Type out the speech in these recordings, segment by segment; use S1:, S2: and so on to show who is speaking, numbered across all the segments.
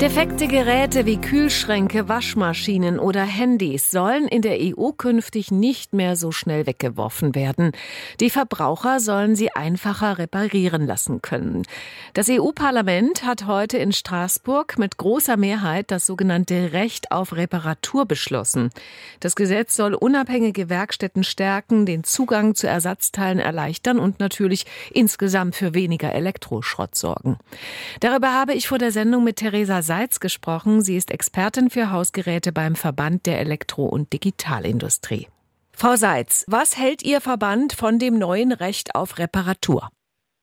S1: Defekte Geräte wie Kühlschränke, Waschmaschinen oder Handys sollen in der EU künftig nicht mehr so schnell weggeworfen werden. Die Verbraucher sollen sie einfacher reparieren lassen können. Das EU-Parlament hat heute in Straßburg mit großer Mehrheit das sogenannte Recht auf Reparatur beschlossen. Das Gesetz soll unabhängige Werkstätten stärken, den Zugang zu Ersatzteilen erleichtern und natürlich insgesamt für weniger Elektroschrott sorgen. Darüber habe ich vor der Sendung mit Theresa Seitz gesprochen. Sie ist Expertin für Hausgeräte beim Verband der Elektro- und Digitalindustrie. Frau Seitz, was hält Ihr Verband von dem neuen Recht auf Reparatur?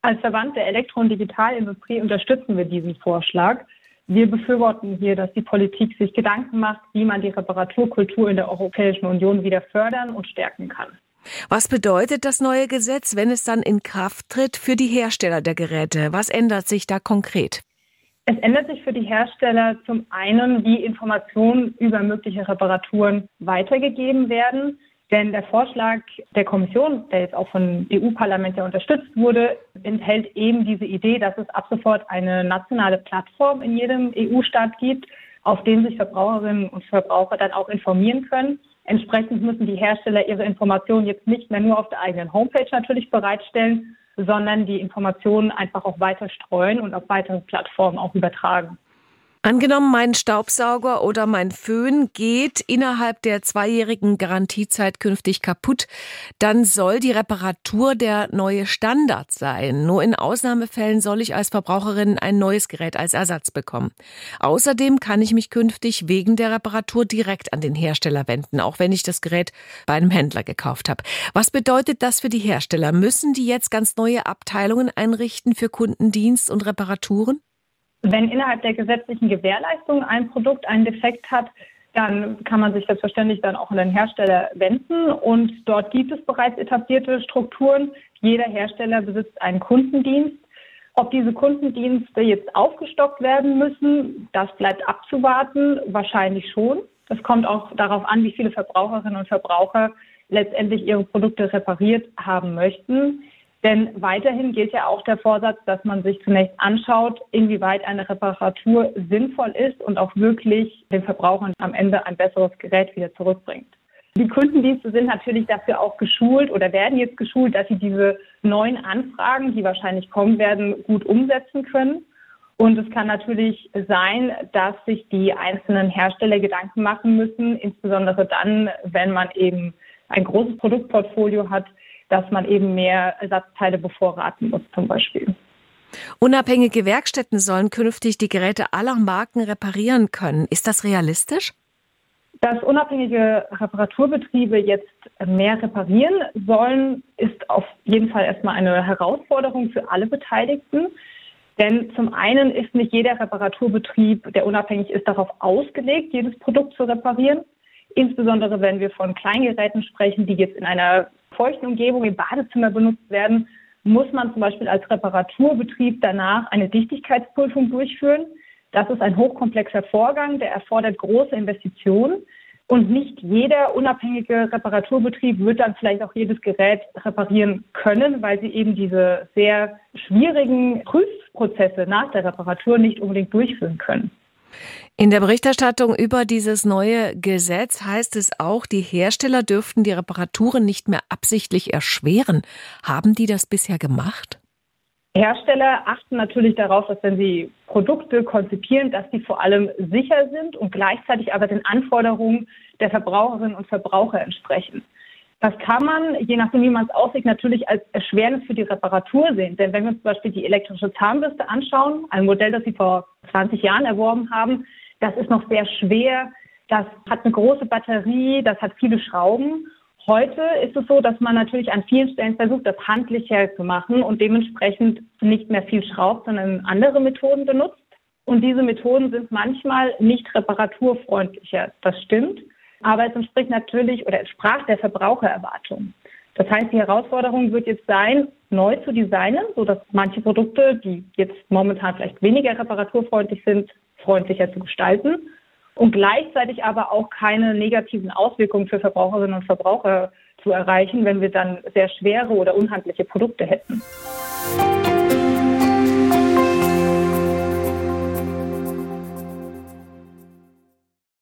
S2: Als Verband der Elektro- und Digitalindustrie unterstützen wir diesen Vorschlag. Wir befürworten hier, dass die Politik sich Gedanken macht, wie man die Reparaturkultur in der Europäischen Union wieder fördern und stärken kann.
S1: Was bedeutet das neue Gesetz, wenn es dann in Kraft tritt für die Hersteller der Geräte? Was ändert sich da konkret?
S2: Es ändert sich für die Hersteller zum einen, wie Informationen über mögliche Reparaturen weitergegeben werden. Denn der Vorschlag der Kommission, der jetzt auch vom EU-Parlament ja unterstützt wurde, enthält eben diese Idee, dass es ab sofort eine nationale Plattform in jedem EU-Staat gibt, auf dem sich Verbraucherinnen und Verbraucher dann auch informieren können. Entsprechend müssen die Hersteller ihre Informationen jetzt nicht mehr nur auf der eigenen Homepage natürlich bereitstellen, sondern die Informationen einfach auch weiter streuen und auf weitere Plattformen auch übertragen.
S1: Angenommen, mein Staubsauger oder mein Föhn geht innerhalb der zweijährigen Garantiezeit künftig kaputt, dann soll die Reparatur der neue Standard sein. Nur in Ausnahmefällen soll ich als Verbraucherin ein neues Gerät als Ersatz bekommen. Außerdem kann ich mich künftig wegen der Reparatur direkt an den Hersteller wenden, auch wenn ich das Gerät bei einem Händler gekauft habe. Was bedeutet das für die Hersteller? Müssen die jetzt ganz neue Abteilungen einrichten für Kundendienst und Reparaturen?
S2: Wenn innerhalb der gesetzlichen Gewährleistung ein Produkt einen Defekt hat, dann kann man sich selbstverständlich dann auch an den Hersteller wenden und dort gibt es bereits etablierte Strukturen. Jeder Hersteller besitzt einen Kundendienst. Ob diese Kundendienste jetzt aufgestockt werden müssen, das bleibt abzuwarten. Wahrscheinlich schon. Das kommt auch darauf an, wie viele Verbraucherinnen und Verbraucher letztendlich ihre Produkte repariert haben möchten. Denn weiterhin gilt ja auch der Vorsatz, dass man sich zunächst anschaut, inwieweit eine Reparatur sinnvoll ist und auch wirklich den Verbrauchern am Ende ein besseres Gerät wieder zurückbringt. Die Kundendienste sind natürlich dafür auch geschult oder werden jetzt geschult, dass sie diese neuen Anfragen, die wahrscheinlich kommen werden, gut umsetzen können. Und es kann natürlich sein, dass sich die einzelnen Hersteller Gedanken machen müssen, insbesondere dann, wenn man eben ein großes Produktportfolio hat, dass man eben mehr Ersatzteile bevorraten muss zum Beispiel.
S1: Unabhängige Werkstätten sollen künftig die Geräte aller Marken reparieren können. Ist das realistisch?
S2: Dass unabhängige Reparaturbetriebe jetzt mehr reparieren sollen, ist auf jeden Fall erstmal eine Herausforderung für alle Beteiligten. Denn zum einen ist nicht jeder Reparaturbetrieb, der unabhängig ist, darauf ausgelegt, jedes Produkt zu reparieren. Insbesondere wenn wir von Kleingeräten sprechen, die jetzt in einer feuchten Umgebung im Badezimmer benutzt werden, muss man zum Beispiel als Reparaturbetrieb danach eine Dichtigkeitsprüfung durchführen. Das ist ein hochkomplexer Vorgang, der erfordert große Investitionen. Und nicht jeder unabhängige Reparaturbetrieb wird dann vielleicht auch jedes Gerät reparieren können, weil sie eben diese sehr schwierigen Prüfprozesse nach der Reparatur nicht unbedingt durchführen können.
S1: In der Berichterstattung über dieses neue Gesetz heißt es auch, die Hersteller dürften die Reparaturen nicht mehr absichtlich erschweren. Haben die das bisher gemacht?
S2: Hersteller achten natürlich darauf, dass wenn sie Produkte konzipieren, dass sie vor allem sicher sind und gleichzeitig aber den Anforderungen der Verbraucherinnen und Verbraucher entsprechen. Das kann man, je nachdem, wie man es aussieht, natürlich als Erschwernis für die Reparatur sehen. Denn wenn wir zum Beispiel die elektrische Zahnbürste anschauen, ein Modell, das Sie vor 20 Jahren erworben haben, das ist noch sehr schwer, das hat eine große Batterie, das hat viele Schrauben. Heute ist es so, dass man natürlich an vielen Stellen versucht, das handlicher zu machen und dementsprechend nicht mehr viel schraubt, sondern andere Methoden benutzt. Und diese Methoden sind manchmal nicht reparaturfreundlicher. Das stimmt. Aber es entspricht natürlich oder entsprach der Verbrauchererwartung. Das heißt, die Herausforderung wird jetzt sein, neu zu designen, sodass manche Produkte, die jetzt momentan vielleicht weniger reparaturfreundlich sind, freundlicher zu gestalten und gleichzeitig aber auch keine negativen Auswirkungen für Verbraucherinnen und Verbraucher zu erreichen, wenn wir dann sehr schwere oder unhandliche Produkte hätten.